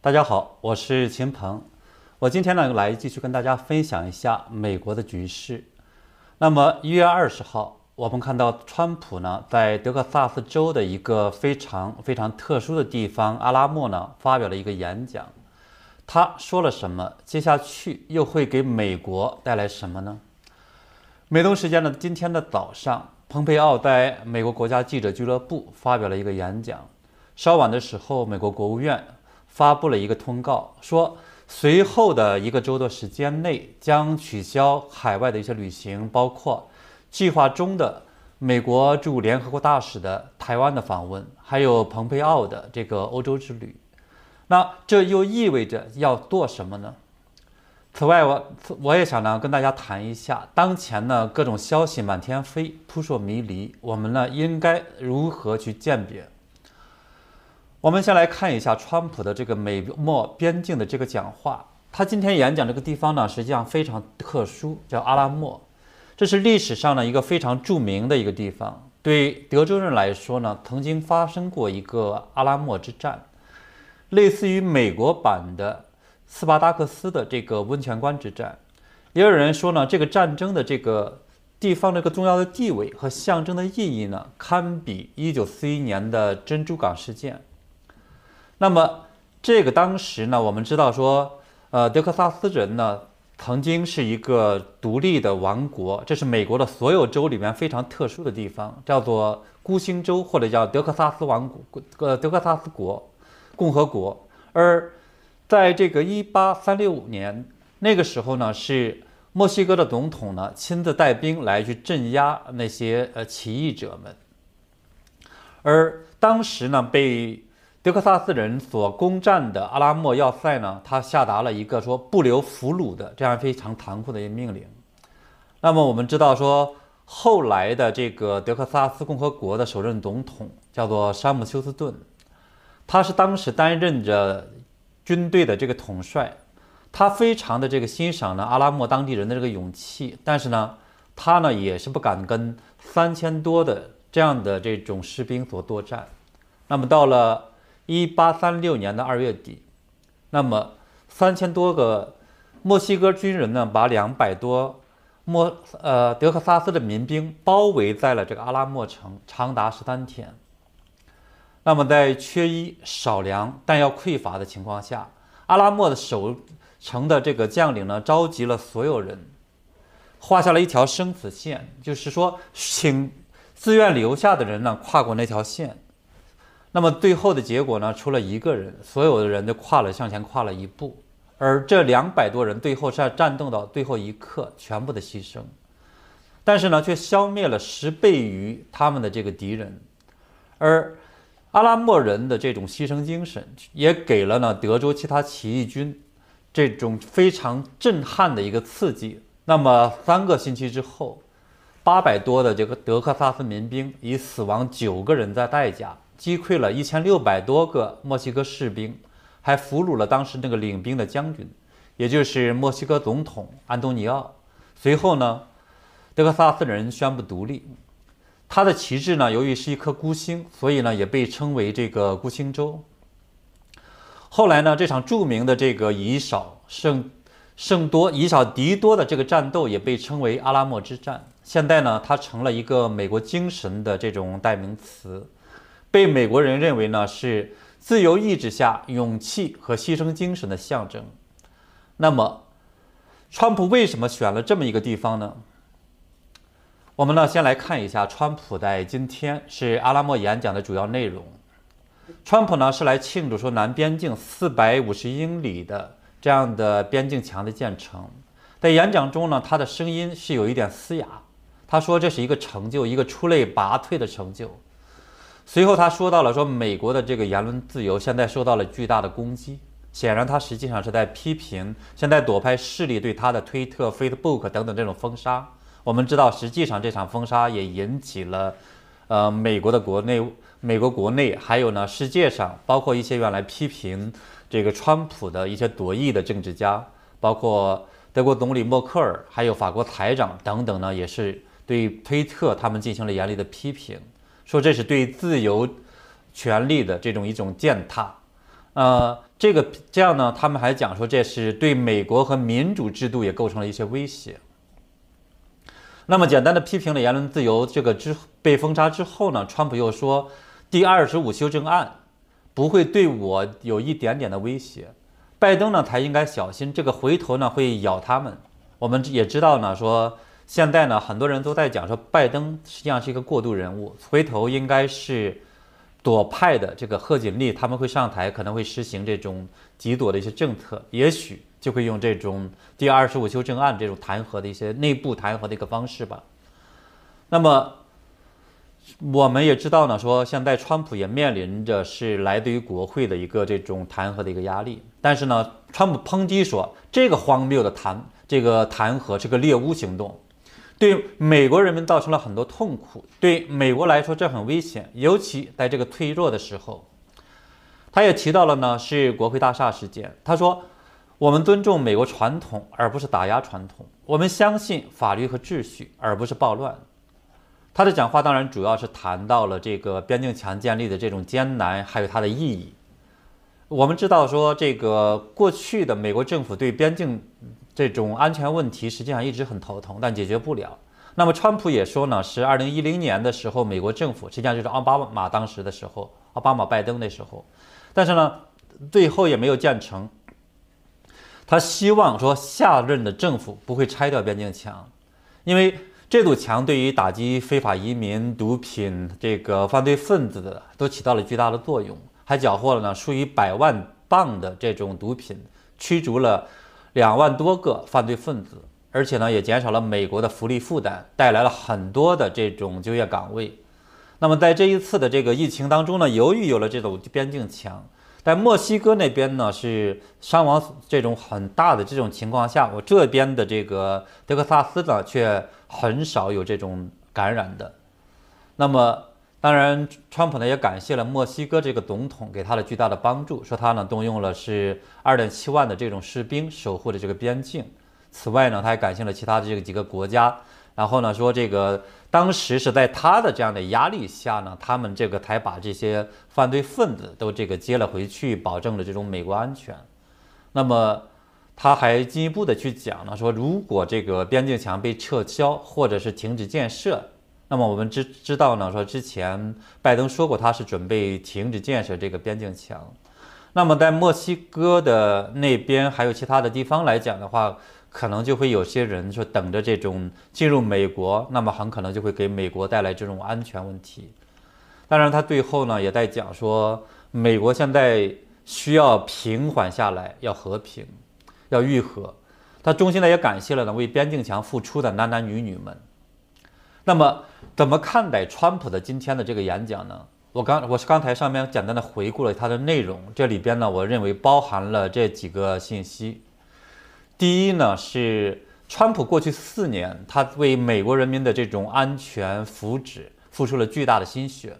大家好，我是秦鹏。我今天呢来继续跟大家分享一下美国的局势。那么一月二十号，我们看到川普呢在德克萨斯州的一个非常非常特殊的地方阿拉莫呢发表了一个演讲。他说了什么？接下去又会给美国带来什么呢？美东时间的今天的早上，蓬佩奥在美国国家记者俱乐部发表了一个演讲。稍晚的时候，美国国务院发布了一个通告，说随后的一个周的时间内将取消海外的一些旅行，包括计划中的美国驻联合国大使的台湾的访问，还有蓬佩奥的这个欧洲之旅。那这又意味着要做什么呢？此外，我我也想呢跟大家谈一下，当前呢各种消息满天飞，扑朔迷离，我们呢应该如何去鉴别？我们先来看一下川普的这个美墨边境的这个讲话。他今天演讲这个地方呢，实际上非常特殊，叫阿拉莫。这是历史上的一个非常著名的一个地方。对德州人来说呢，曾经发生过一个阿拉莫之战，类似于美国版的斯巴达克斯的这个温泉关之战。也有人说呢，这个战争的这个地方这个重要的地位和象征的意义呢，堪比1941年的珍珠港事件。那么，这个当时呢，我们知道说，呃，德克萨斯人呢，曾经是一个独立的王国，这是美国的所有州里面非常特殊的地方，叫做孤星州或者叫德克萨斯王国，呃，德克萨斯国共和国。而在这个一八三六年那个时候呢，是墨西哥的总统呢亲自带兵来去镇压那些呃起义者们，而当时呢被。德克萨斯人所攻占的阿拉莫要塞呢，他下达了一个说不留俘虏的这样非常残酷的一个命令。那么我们知道说，后来的这个德克萨斯共和国的首任总统叫做山姆休斯顿，他是当时担任着军队的这个统帅，他非常的这个欣赏呢阿拉莫当地人的这个勇气，但是呢，他呢也是不敢跟三千多的这样的这种士兵所作战。那么到了。一八三六年的二月底，那么三千多个墨西哥军人呢，把两百多墨呃德克萨斯的民兵包围在了这个阿拉莫城，长达十三天。那么在缺衣少粮、弹药匮乏的情况下，阿拉莫的守城的这个将领呢，召集了所有人，画下了一条生死线，就是说，请自愿留下的人呢，跨过那条线。那么最后的结果呢？除了一个人，所有的人都跨了向前跨了一步，而这两百多人最后是要战斗到最后一刻，全部的牺牲，但是呢，却消灭了十倍于他们的这个敌人，而阿拉莫人的这种牺牲精神，也给了呢德州其他起义军这种非常震撼的一个刺激。那么三个星期之后，八百多的这个德克萨斯民兵以死亡九个人的代价。击溃了一千六百多个墨西哥士兵，还俘虏了当时那个领兵的将军，也就是墨西哥总统安东尼奥。随后呢，德克萨斯人宣布独立。他的旗帜呢，由于是一颗孤星，所以呢也被称为这个孤星州。后来呢，这场著名的这个以少胜胜多、以少敌多的这个战斗也被称为阿拉莫之战。现在呢，它成了一个美国精神的这种代名词。被美国人认为呢是自由意志下勇气和牺牲精神的象征。那么，川普为什么选了这么一个地方呢？我们呢先来看一下川普在今天是阿拉莫演讲的主要内容。川普呢是来庆祝说南边境四百五十英里的这样的边境墙的建成。在演讲中呢，他的声音是有一点嘶哑。他说这是一个成就，一个出类拔萃的成就。随后他说到了说美国的这个言论自由现在受到了巨大的攻击，显然他实际上是在批评现在左派势力对他的推特、Facebook 等等这种封杀。我们知道，实际上这场封杀也引起了，呃，美国的国内、美国国内还有呢世界上，包括一些原来批评这个川普的一些左翼的政治家，包括德国总理默克尔，还有法国财长等等呢，也是对推特他们进行了严厉的批评。说这是对自由权利的这种一种践踏，呃，这个这样呢，他们还讲说这是对美国和民主制度也构成了一些威胁。那么简单的批评了言论自由这个之被封杀之后呢，川普又说第二十五修正案不会对我有一点点的威胁，拜登呢才应该小心，这个回头呢会咬他们。我们也知道呢，说现在呢很多人都在讲说拜登实际上是一个过渡人物，回头应该是。左派的这个贺锦丽他们会上台，可能会实行这种极左的一些政策，也许就会用这种第二十五修正案这种弹劾的一些内部弹劾的一个方式吧。那么我们也知道呢，说现在川普也面临着是来自于国会的一个这种弹劾的一个压力，但是呢，川普抨击说这个荒谬的弹这个弹劾是个猎巫行动。对美国人民造成了很多痛苦，对美国来说这很危险，尤其在这个脆弱的时候。他也提到了呢，是国会大厦事件。他说：“我们尊重美国传统，而不是打压传统；我们相信法律和秩序，而不是暴乱。”他的讲话当然主要是谈到了这个边境墙建立的这种艰难，还有它的意义。我们知道说，这个过去的美国政府对边境。这种安全问题实际上一直很头疼，但解决不了。那么，川普也说呢，是二零一零年的时候，美国政府实际上就是奥巴马当时的时候，奥巴马、拜登那时候，但是呢，最后也没有建成。他希望说下任的政府不会拆掉边境墙，因为这堵墙对于打击非法移民、毒品、这个犯罪分子的都起到了巨大的作用，还缴获了呢数以百万磅的这种毒品，驱逐了。两万多个犯罪分子，而且呢，也减少了美国的福利负担，带来了很多的这种就业岗位。那么在这一次的这个疫情当中呢，由于有了这种边境墙，在墨西哥那边呢是伤亡这种很大的这种情况下，我这边的这个德克萨斯呢却很少有这种感染的。那么。当然，川普呢也感谢了墨西哥这个总统给他的巨大的帮助，说他呢动用了是二点七万的这种士兵守护的这个边境。此外呢，他还感谢了其他的这个几个国家，然后呢说这个当时是在他的这样的压力下呢，他们这个才把这些犯罪分子都这个接了回去，保证了这种美国安全。那么他还进一步的去讲呢，说如果这个边境墙被撤销或者是停止建设。那么我们知知道呢，说之前拜登说过他是准备停止建设这个边境墙。那么在墨西哥的那边还有其他的地方来讲的话，可能就会有些人说等着这种进入美国，那么很可能就会给美国带来这种安全问题。当然，他最后呢也在讲说，美国现在需要平缓下来，要和平，要愈合。他衷心的也感谢了呢为边境墙付出的男男女女们。那么，怎么看待川普的今天的这个演讲呢？我刚我是刚才上面简单的回顾了他的内容，这里边呢，我认为包含了这几个信息。第一呢，是川普过去四年，他为美国人民的这种安全福祉付出了巨大的心血。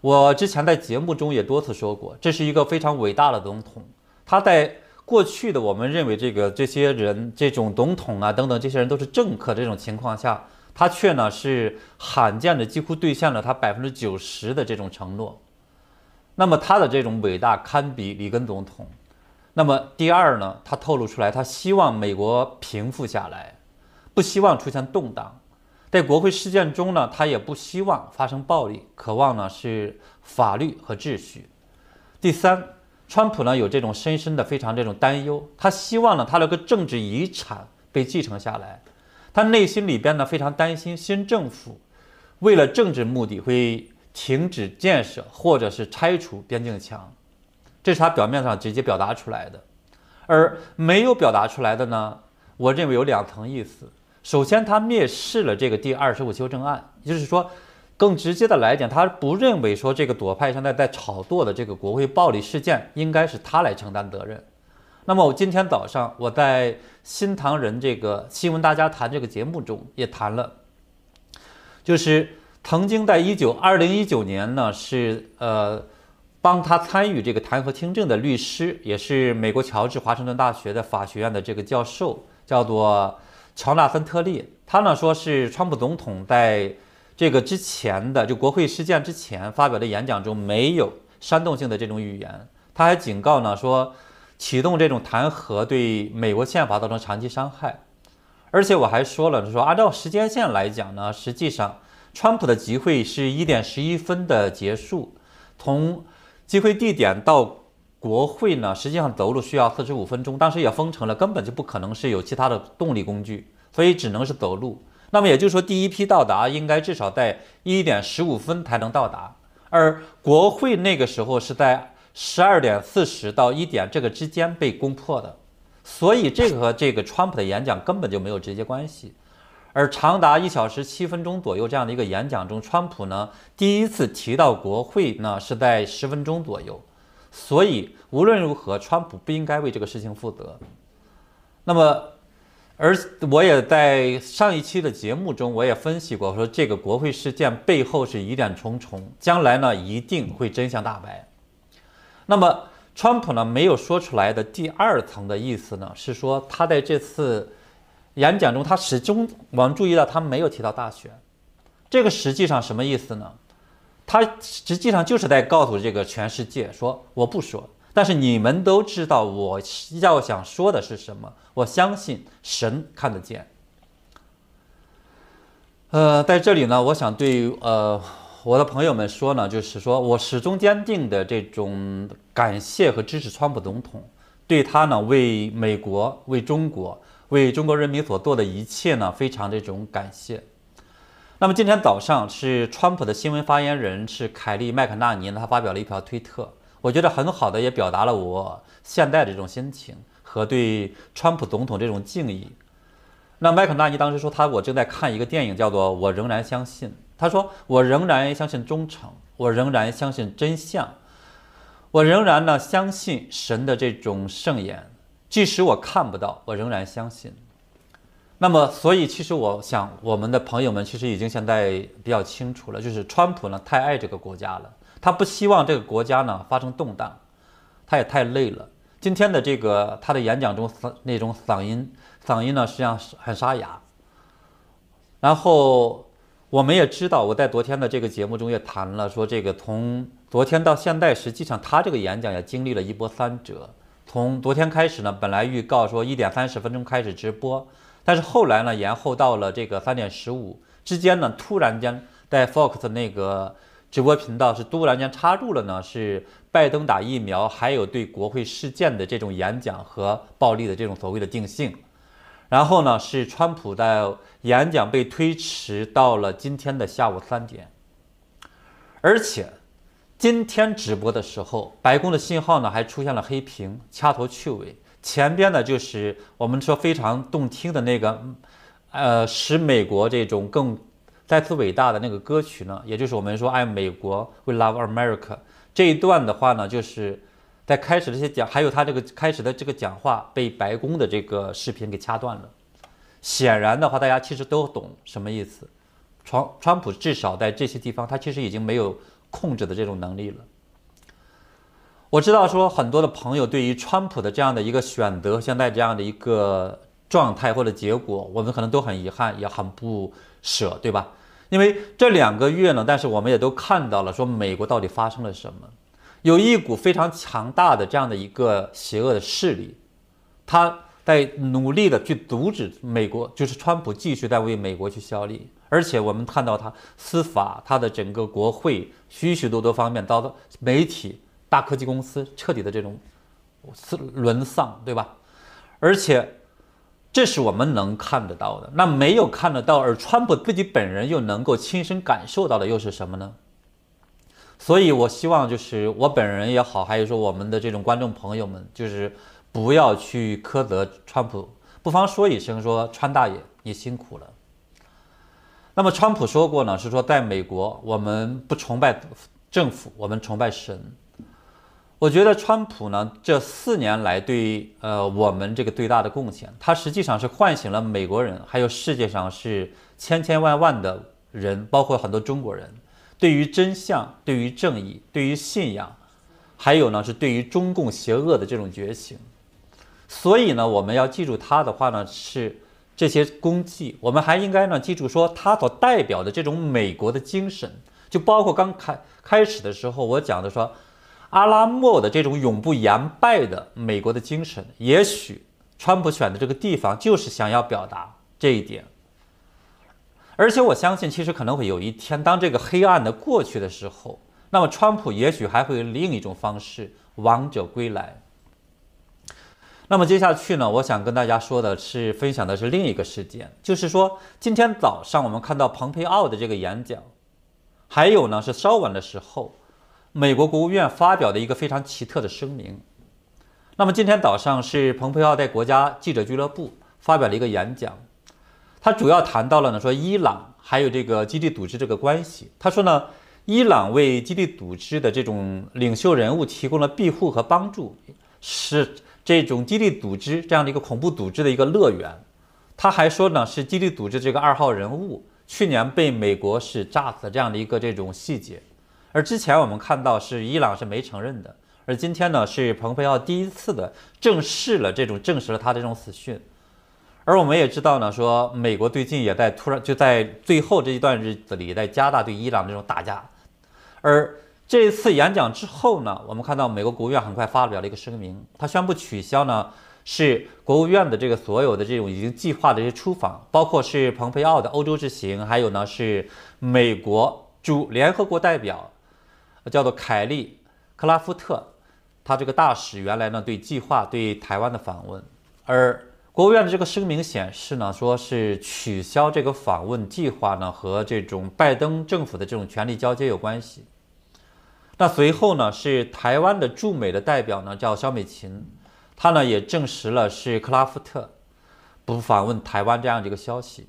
我之前在节目中也多次说过，这是一个非常伟大的总统。他在过去的我们认为这个这些人这种总统啊等等这些人都是政客这种情况下。他却呢是罕见的几乎兑现了他百分之九十的这种承诺，那么他的这种伟大堪比里根总统。那么第二呢，他透露出来，他希望美国平复下来，不希望出现动荡，在国会事件中呢，他也不希望发生暴力，渴望呢是法律和秩序。第三，川普呢有这种深深的非常这种担忧，他希望呢他那个政治遗产被继承下来。他内心里边呢非常担心新政府为了政治目的会停止建设或者是拆除边境墙，这是他表面上直接表达出来的，而没有表达出来的呢，我认为有两层意思。首先，他蔑视了这个第二十五修正案，也就是说，更直接的来讲，他不认为说这个左派现在在炒作的这个国会暴力事件应该是他来承担责任。那么我今天早上我在新唐人这个新闻大家谈这个节目中也谈了，就是曾经在一九二零一九年呢是呃帮他参与这个弹劾听证的律师，也是美国乔治华盛顿大学的法学院的这个教授，叫做乔纳森特利。他呢说是川普总统在这个之前的就国会事件之前发表的演讲中没有煽动性的这种语言。他还警告呢说，启动这种弹劾对美国宪法造成长期伤害。而且我还说了，说按照时间线来讲呢，实际上川普的集会是一点十一分的结束，从集会地点到国会呢，实际上走路需要四十五分钟，当时也封城了，根本就不可能是有其他的动力工具，所以只能是走路。那么也就是说，第一批到达应该至少在一点十五分才能到达，而国会那个时候是在十二点四十到一点这个之间被攻破的，所以这个和这个川普的演讲根本就没有直接关系。而长达一小时七分钟左右这样的一个演讲中，川普呢第一次提到国会呢是在十分钟左右，所以无论如何，川普不应该为这个事情负责。那么。而我也在上一期的节目中，我也分析过，说这个国会事件背后是疑点重重，将来呢一定会真相大白。那么，川普呢没有说出来的第二层的意思呢，是说他在这次演讲中，他始终我们注意到他没有提到大选。这个实际上什么意思呢？他实际上就是在告诉这个全世界说，我不说。但是你们都知道我要想说的是什么？我相信神看得见。呃，在这里呢，我想对呃我的朋友们说呢，就是说我始终坚定的这种感谢和支持川普总统，对他呢为美国、为中国、为中国人民所做的一切呢，非常这种感谢。那么今天早上是川普的新闻发言人是凯利麦克纳尼，他发表了一条推特。我觉得很好的，也表达了我现在的这种心情和对川普总统这种敬意。那麦肯纳尼当时说，他我正在看一个电影，叫做《我仍然相信》。他说：“我仍然相信忠诚，我仍然相信真相，我仍然呢相信神的这种圣言，即使我看不到，我仍然相信。”那么，所以其实我想，我们的朋友们其实已经现在比较清楚了，就是川普呢太爱这个国家了。他不希望这个国家呢发生动荡，他也太累了。今天的这个他的演讲中那种嗓音，嗓音呢实际上是很沙哑。然后我们也知道，我在昨天的这个节目中也谈了，说这个从昨天到现在，实际上他这个演讲也经历了一波三折。从昨天开始呢，本来预告说一点三十分钟开始直播，但是后来呢延后到了这个三点十五之间呢，突然间在 Fox 那个。直播频道是突然间插入了呢，是拜登打疫苗，还有对国会事件的这种演讲和暴力的这种所谓的定性。然后呢，是川普的演讲被推迟到了今天的下午三点。而且今天直播的时候，白宫的信号呢还出现了黑屏，掐头去尾。前边呢就是我们说非常动听的那个，呃，使美国这种更。再次伟大的那个歌曲呢，也就是我们说爱美国，We Love America 这一段的话呢，就是在开始这些讲，还有他这个开始的这个讲话被白宫的这个视频给掐断了。显然的话，大家其实都懂什么意思。川川普至少在这些地方，他其实已经没有控制的这种能力了。我知道说很多的朋友对于川普的这样的一个选择，现在这样的一个状态或者结果，我们可能都很遗憾，也很不舍，对吧？因为这两个月呢，但是我们也都看到了，说美国到底发生了什么？有一股非常强大的这样的一个邪恶的势力，他在努力的去阻止美国，就是川普继续在为美国去效力。而且我们看到他司法，他的整个国会许许多多方面遭到媒体、大科技公司彻底的这种沦丧，对吧？而且。这是我们能看得到的，那没有看得到，而川普自己本人又能够亲身感受到的又是什么呢？所以，我希望就是我本人也好，还有说我们的这种观众朋友们，就是不要去苛责川普，不妨说一声说川大爷你辛苦了。那么，川普说过呢，是说在美国我们不崇拜政府，我们崇拜神。我觉得川普呢，这四年来对呃我们这个最大的贡献，他实际上是唤醒了美国人，还有世界上是千千万万的人，包括很多中国人，对于真相、对于正义、对于信仰，还有呢是对于中共邪恶的这种觉醒。所以呢，我们要记住他的话呢，是这些功绩。我们还应该呢记住说他所代表的这种美国的精神，就包括刚开开始的时候我讲的说。阿拉莫的这种永不言败的美国的精神，也许川普选的这个地方就是想要表达这一点。而且我相信，其实可能会有一天，当这个黑暗的过去的时候，那么川普也许还会用另一种方式王者归来。那么接下去呢，我想跟大家说的是，分享的是另一个事件，就是说今天早上我们看到蓬佩奥的这个演讲，还有呢是稍晚的时候，美国国务院发表的一个非常奇特的声明。那么今天早上是蓬佩奥在国家记者俱乐部发表了一个演讲。他主要谈到了呢，说伊朗还有这个基地组织这个关系。他说呢，伊朗为基地组织的这种领袖人物提供了庇护和帮助，是这种基地组织这样的一个恐怖组织的一个乐园。他还说呢，是基地组织这个二号人物去年被美国是炸死这样的一个这种细节。而之前我们看到是伊朗是没承认的，而今天呢是蓬佩奥第一次的正视了这种证实了他这种死讯。而我们也知道呢，说美国最近也在突然就在最后这一段日子里，在加大对伊朗这种打压。而这一次演讲之后呢，我们看到美国国务院很快发表了一个声明，他宣布取消呢是国务院的这个所有的这种已经计划的这些出访，包括是蓬佩奥的欧洲之行，还有呢是美国驻联合国代表叫做凯利克拉夫特，他这个大使原来呢对计划对台湾的访问，而。国务院的这个声明显示呢，说是取消这个访问计划呢，和这种拜登政府的这种权力交接有关系。那随后呢，是台湾的驻美的代表呢，叫肖美琴，他呢也证实了是克拉夫特不访问台湾这样的一个消息。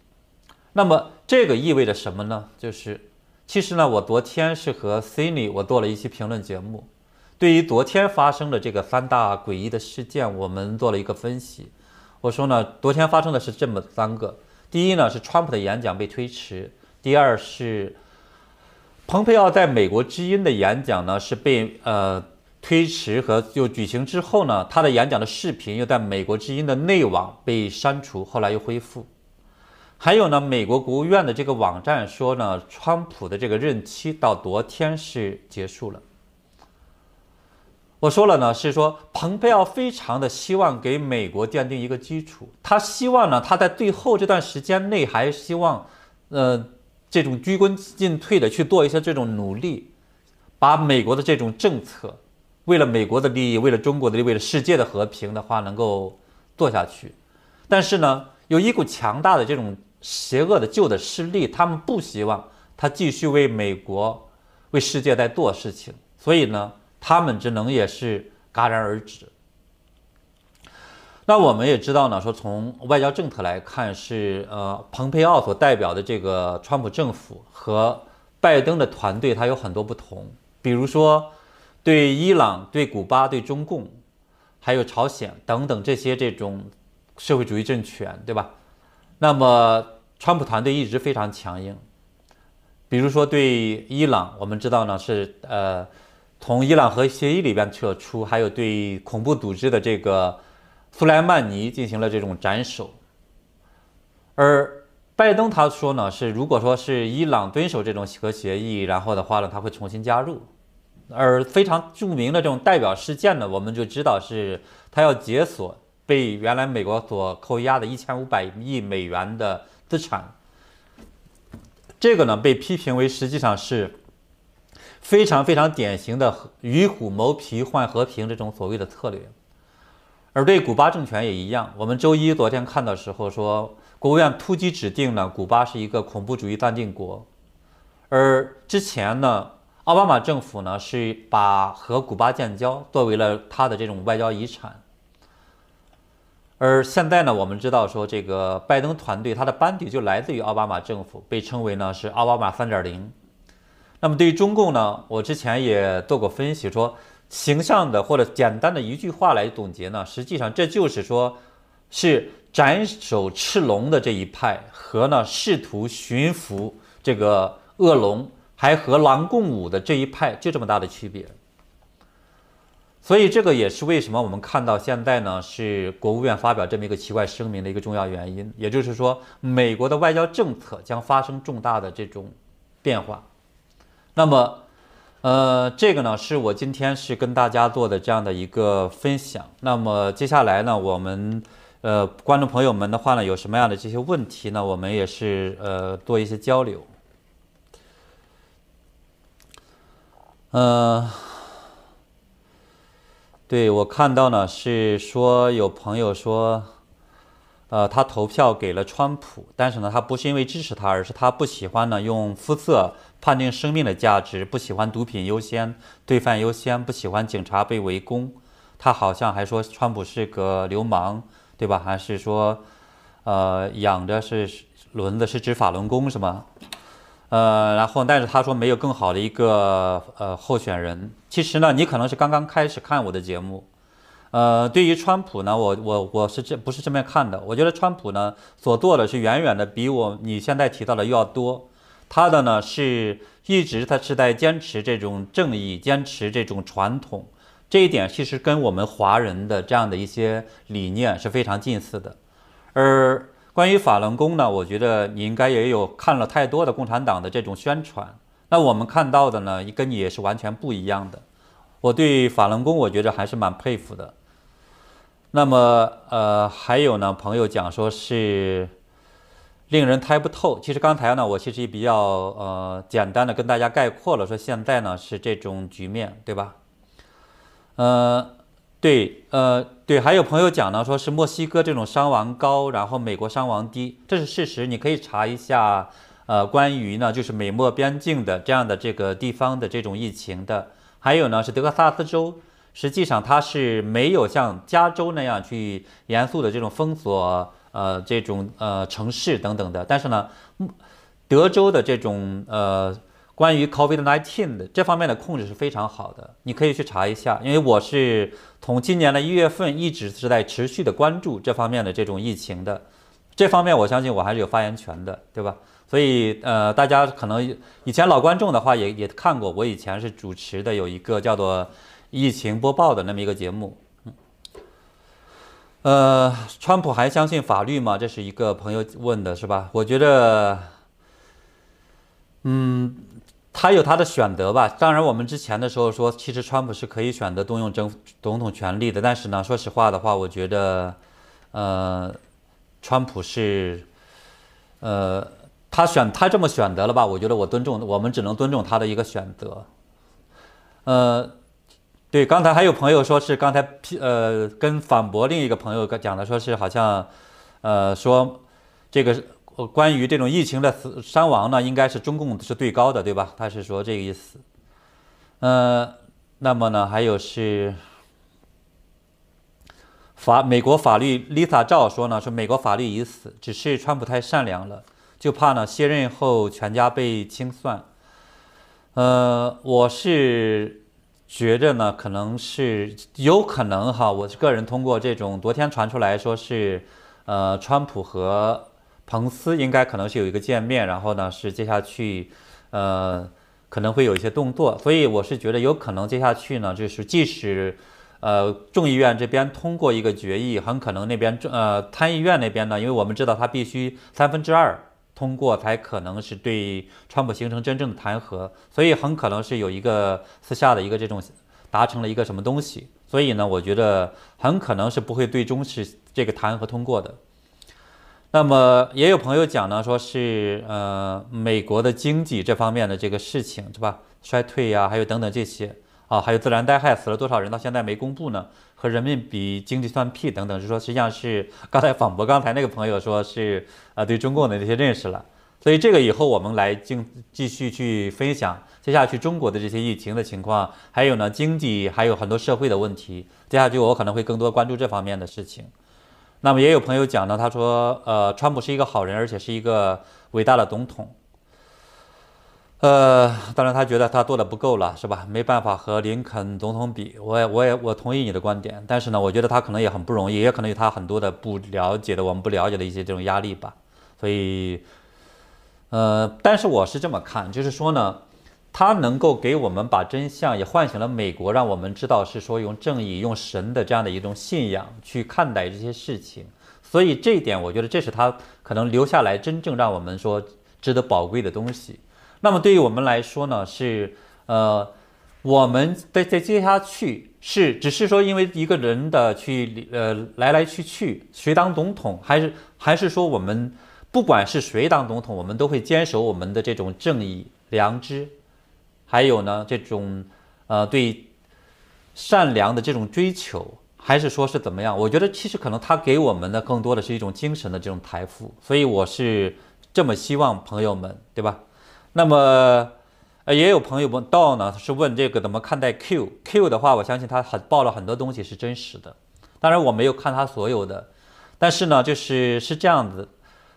那么这个意味着什么呢？就是其实呢，我昨天是和 Cindy 我做了一期评论节目，对于昨天发生的这个三大诡异的事件，我们做了一个分析。我说呢，昨天发生的是这么三个：第一呢是川普的演讲被推迟；第二是蓬佩奥在美国之音的演讲呢是被呃推迟和又举行之后呢，他的演讲的视频又在美国之音的内网被删除，后来又恢复。还有呢，美国国务院的这个网站说呢，川普的这个任期到昨天是结束了。我说了呢，是说蓬佩奥非常的希望给美国奠定一个基础，他希望呢，他在最后这段时间内还希望，呃，这种鞠躬尽瘁的去做一些这种努力，把美国的这种政策，为了美国的利益，为了中国的利益，为了世界的和平的话，能够做下去。但是呢，有一股强大的这种邪恶的旧的势力，他们不希望他继续为美国、为世界在做事情，所以呢。他们只能也是戛然而止。那我们也知道呢，说从外交政策来看，是呃，蓬佩奥所代表的这个川普政府和拜登的团队，它有很多不同。比如说，对伊朗、对古巴、对中共，还有朝鲜等等这些这种社会主义政权，对吧？那么，川普团队一直非常强硬。比如说，对伊朗，我们知道呢，是呃。从伊朗核协议里边撤出，还有对恐怖组织的这个苏莱曼尼进行了这种斩首。而拜登他说呢，是如果说是伊朗遵守这种核协议，然后的话呢，他会重新加入。而非常著名的这种代表事件呢，我们就知道是他要解锁被原来美国所扣押的一千五百亿美元的资产。这个呢，被批评为实际上是。非常非常典型的与虎谋皮换和平这种所谓的策略，而对古巴政权也一样。我们周一昨天看到时候说，国务院突击指定呢，古巴是一个恐怖主义暂定国，而之前呢，奥巴马政府呢是把和古巴建交作为了他的这种外交遗产，而现在呢，我们知道说这个拜登团队他的班底就来自于奥巴马政府，被称为呢是奥巴马三点零。那么对于中共呢，我之前也做过分析，说形象的或者简单的一句话来总结呢，实际上这就是说，是斩首赤龙的这一派和呢试图驯服这个恶龙，还和狼共舞的这一派，就这么大的区别。所以这个也是为什么我们看到现在呢，是国务院发表这么一个奇怪声明的一个重要原因，也就是说，美国的外交政策将发生重大的这种变化。那么，呃，这个呢是我今天是跟大家做的这样的一个分享。那么接下来呢，我们呃观众朋友们的话呢，有什么样的这些问题呢？我们也是呃做一些交流。呃，对我看到呢是说有朋友说。呃，他投票给了川普，但是呢，他不是因为支持他，而是他不喜欢呢用肤色判定生命的价值，不喜欢毒品优先、罪犯优先，不喜欢警察被围攻。他好像还说川普是个流氓，对吧？还是说，呃，养的是轮子是指法轮功是吗？呃，然后但是他说没有更好的一个呃候选人。其实呢，你可能是刚刚开始看我的节目。呃，对于川普呢，我我我是这不是这么看的？我觉得川普呢所做的是远远的比我你现在提到的要多。他的呢是一直他是在坚持这种正义，坚持这种传统，这一点其实跟我们华人的这样的一些理念是非常近似的。而关于法轮功呢，我觉得你应该也有看了太多的共产党的这种宣传。那我们看到的呢，跟你也是完全不一样的。我对法轮功，我觉得还是蛮佩服的。那么，呃，还有呢，朋友讲说是令人猜不透。其实刚才呢，我其实也比较呃简单的跟大家概括了，说现在呢是这种局面，对吧？呃，对，呃，对，还有朋友讲呢，说是墨西哥这种伤亡高，然后美国伤亡低，这是事实，你可以查一下，呃，关于呢就是美墨边境的这样的这个地方的这种疫情的，还有呢是德克萨斯州。实际上，它是没有像加州那样去严肃的这种封锁，呃，这种呃城市等等的。但是呢，德州的这种呃关于 COVID-19 的这方面的控制是非常好的，你可以去查一下。因为我是从今年的一月份一直是在持续的关注这方面的这种疫情的，这方面我相信我还是有发言权的，对吧？所以呃，大家可能以前老观众的话也也看过，我以前是主持的有一个叫做。疫情播报的那么一个节目，嗯，呃，川普还相信法律吗？这是一个朋友问的，是吧？我觉得，嗯，他有他的选择吧。当然，我们之前的时候说，其实川普是可以选择动用政总统权力的。但是呢，说实话的话，我觉得，呃，川普是，呃，他选他这么选择了吧？我觉得我尊重，我们只能尊重他的一个选择，呃。对，刚才还有朋友说是刚才批呃跟反驳另一个朋友讲的，说是好像，呃说这个关于这种疫情的死伤亡呢，应该是中共是最高的，对吧？他是说这个意思。呃，那么呢，还有是法美国法律 Lisa 赵说呢，说美国法律已死，只是川普太善良了，就怕呢卸任后全家被清算。呃，我是。觉着呢，可能是有可能哈。我是个人通过这种昨天传出来说是，呃，川普和彭斯应该可能是有一个见面，然后呢是接下去，呃，可能会有一些动作。所以我是觉得有可能接下去呢，就是即使，呃，众议院这边通过一个决议，很可能那边呃参议院那边呢，因为我们知道他必须三分之二。通过才可能是对川普形成真正的弹劾，所以很可能是有一个私下的一个这种达成了一个什么东西，所以呢，我觉得很可能是不会最终是这个弹劾通过的。那么也有朋友讲呢，说是呃美国的经济这方面的这个事情是吧，衰退呀，还有等等这些。啊，还有自然灾害死了多少人到现在没公布呢？和人民币经济算屁等等，是说实际上是刚才反驳刚才那个朋友说是啊对中共的这些认识了，所以这个以后我们来继继续去分享接下去中国的这些疫情的情况，还有呢经济还有很多社会的问题，接下去我可能会更多关注这方面的事情。那么也有朋友讲呢，他说呃川普是一个好人，而且是一个伟大的总统。呃，当然他觉得他做的不够了，是吧？没办法和林肯总统比。我也，我也，我同意你的观点。但是呢，我觉得他可能也很不容易，也可能有他很多的不了解的，我们不了解的一些这种压力吧。所以，呃，但是我是这么看，就是说呢，他能够给我们把真相，也唤醒了美国，让我们知道是说用正义、用神的这样的一种信仰去看待这些事情。所以这一点，我觉得这是他可能留下来真正让我们说值得宝贵的东西。那么对于我们来说呢，是呃我们在在接下去是只是说因为一个人的去呃来来去去谁当总统，还是还是说我们不管是谁当总统，我们都会坚守我们的这种正义、良知，还有呢这种呃对善良的这种追求，还是说是怎么样？我觉得其实可能他给我们的更多的是一种精神的这种财富，所以我是这么希望朋友们，对吧？那么。呃，也有朋友问道呢，是问这个怎么看待 Q Q 的话，我相信他很报了很多东西是真实的，当然我没有看他所有的，但是呢，就是是这样子，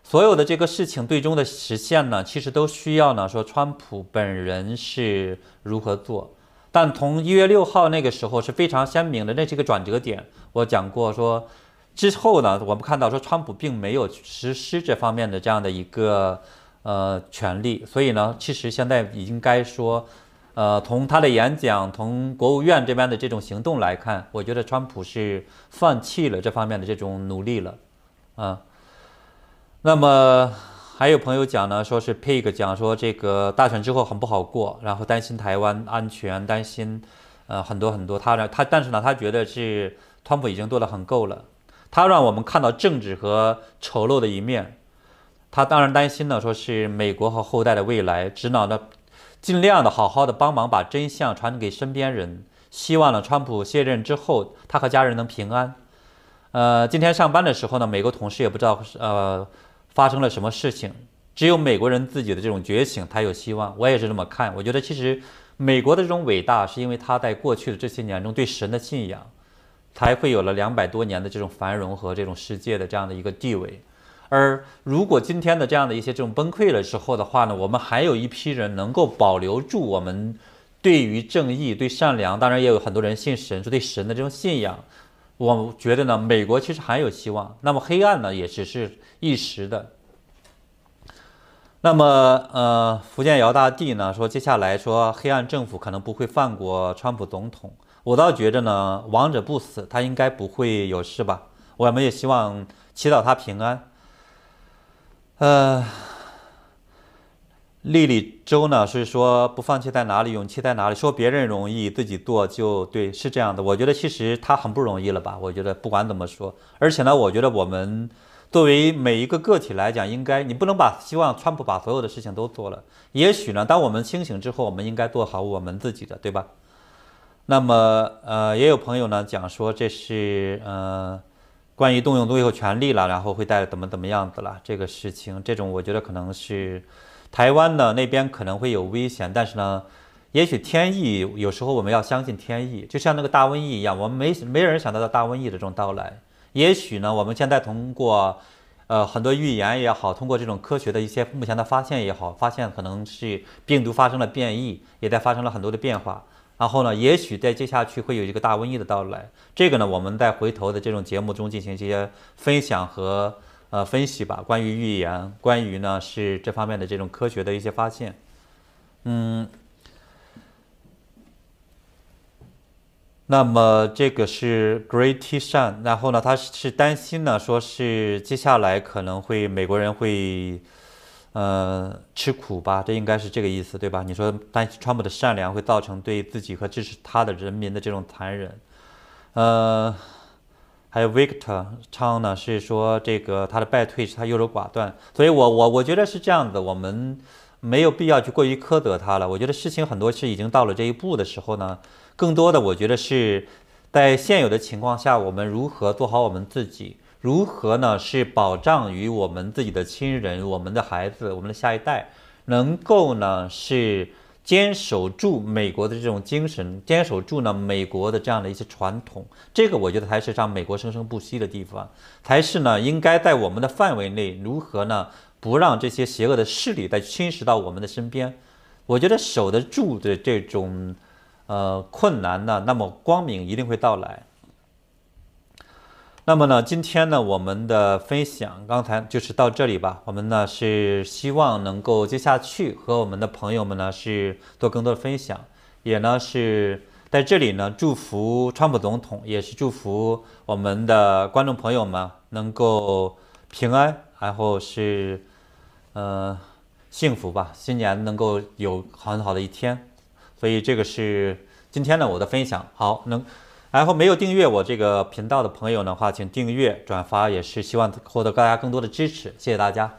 所有的这个事情最终的实现呢，其实都需要呢说川普本人是如何做，但从一月六号那个时候是非常鲜明的，那是一个转折点。我讲过说之后呢，我们看到说川普并没有实施这方面的这样的一个。呃，权利，所以呢，其实现在应该说，呃，从他的演讲，从国务院这边的这种行动来看，我觉得川普是放弃了这方面的这种努力了，啊。那么还有朋友讲呢，说是 Pig 讲说这个大选之后很不好过，然后担心台湾安全，担心呃很多很多。他呢，他但是呢，他觉得是川普已经做得很够了，他让我们看到政治和丑陋的一面。他当然担心呢，说是美国和后代的未来，只脑呢，尽量的好好的帮忙把真相传给身边人，希望呢，川普卸任之后，他和家人能平安。呃，今天上班的时候呢，美国同事也不知道呃发生了什么事情，只有美国人自己的这种觉醒才有希望。我也是这么看，我觉得其实美国的这种伟大，是因为他在过去的这些年中对神的信仰，才会有了两百多年的这种繁荣和这种世界的这样的一个地位。而如果今天的这样的一些这种崩溃了之后的话呢，我们还有一批人能够保留住我们对于正义、对善良，当然也有很多人信神，是对神的这种信仰。我觉得呢，美国其实还有希望。那么黑暗呢，也只是一时的。那么，呃，福建姚大帝呢说，接下来说黑暗政府可能不会放过川普总统。我倒觉着呢，亡者不死，他应该不会有事吧。我们也希望祈祷他平安。呃，丽丽周呢是说不放弃在哪里，勇气在哪里？说别人容易，自己做就对，是这样的。我觉得其实他很不容易了吧？我觉得不管怎么说，而且呢，我觉得我们作为每一个个体来讲，应该你不能把希望川普把所有的事情都做了。也许呢，当我们清醒之后，我们应该做好我们自己的，对吧？那么，呃，也有朋友呢讲说这是呃。关于动用最后权力了，然后会带怎么怎么样子了？这个事情，这种我觉得可能是台湾的那边可能会有危险，但是呢，也许天意有时候我们要相信天意，就像那个大瘟疫一样，我们没没人想到大瘟疫的这种到来。也许呢，我们现在通过呃很多预言也好，通过这种科学的一些目前的发现也好，发现可能是病毒发生了变异，也在发生了很多的变化。然后呢，也许在接下去会有一个大瘟疫的到来。这个呢，我们在回头的这种节目中进行一些分享和呃分析吧。关于预言，关于呢是这方面的这种科学的一些发现。嗯，那么这个是 Great T 善，然后呢，他是担心呢，说是接下来可能会美国人会。呃，吃苦吧，这应该是这个意思，对吧？你说担心川普的善良会造成对自己和支持他的人民的这种残忍。呃，还有 Victor 昌呢，是说这个他的败退是他优柔寡断，所以我我我觉得是这样子，我们没有必要去过于苛责他了。我觉得事情很多是已经到了这一步的时候呢，更多的我觉得是在现有的情况下，我们如何做好我们自己。如何呢？是保障于我们自己的亲人、我们的孩子、我们的下一代，能够呢是坚守住美国的这种精神，坚守住呢美国的这样的一些传统。这个我觉得才是让美国生生不息的地方，才是呢应该在我们的范围内，如何呢不让这些邪恶的势力再侵蚀到我们的身边？我觉得守得住的这种呃困难呢，那么光明一定会到来。那么呢，今天呢，我们的分享刚才就是到这里吧。我们呢是希望能够接下去和我们的朋友们呢是做更多的分享，也呢是在这里呢祝福川普总统，也是祝福我们的观众朋友们能够平安，然后是呃幸福吧，新年能够有很好的一天。所以这个是今天呢我的分享好能，然后没有订阅我这个频道的朋友的话，请订阅转发，也是希望获得大家更多的支持，谢谢大家。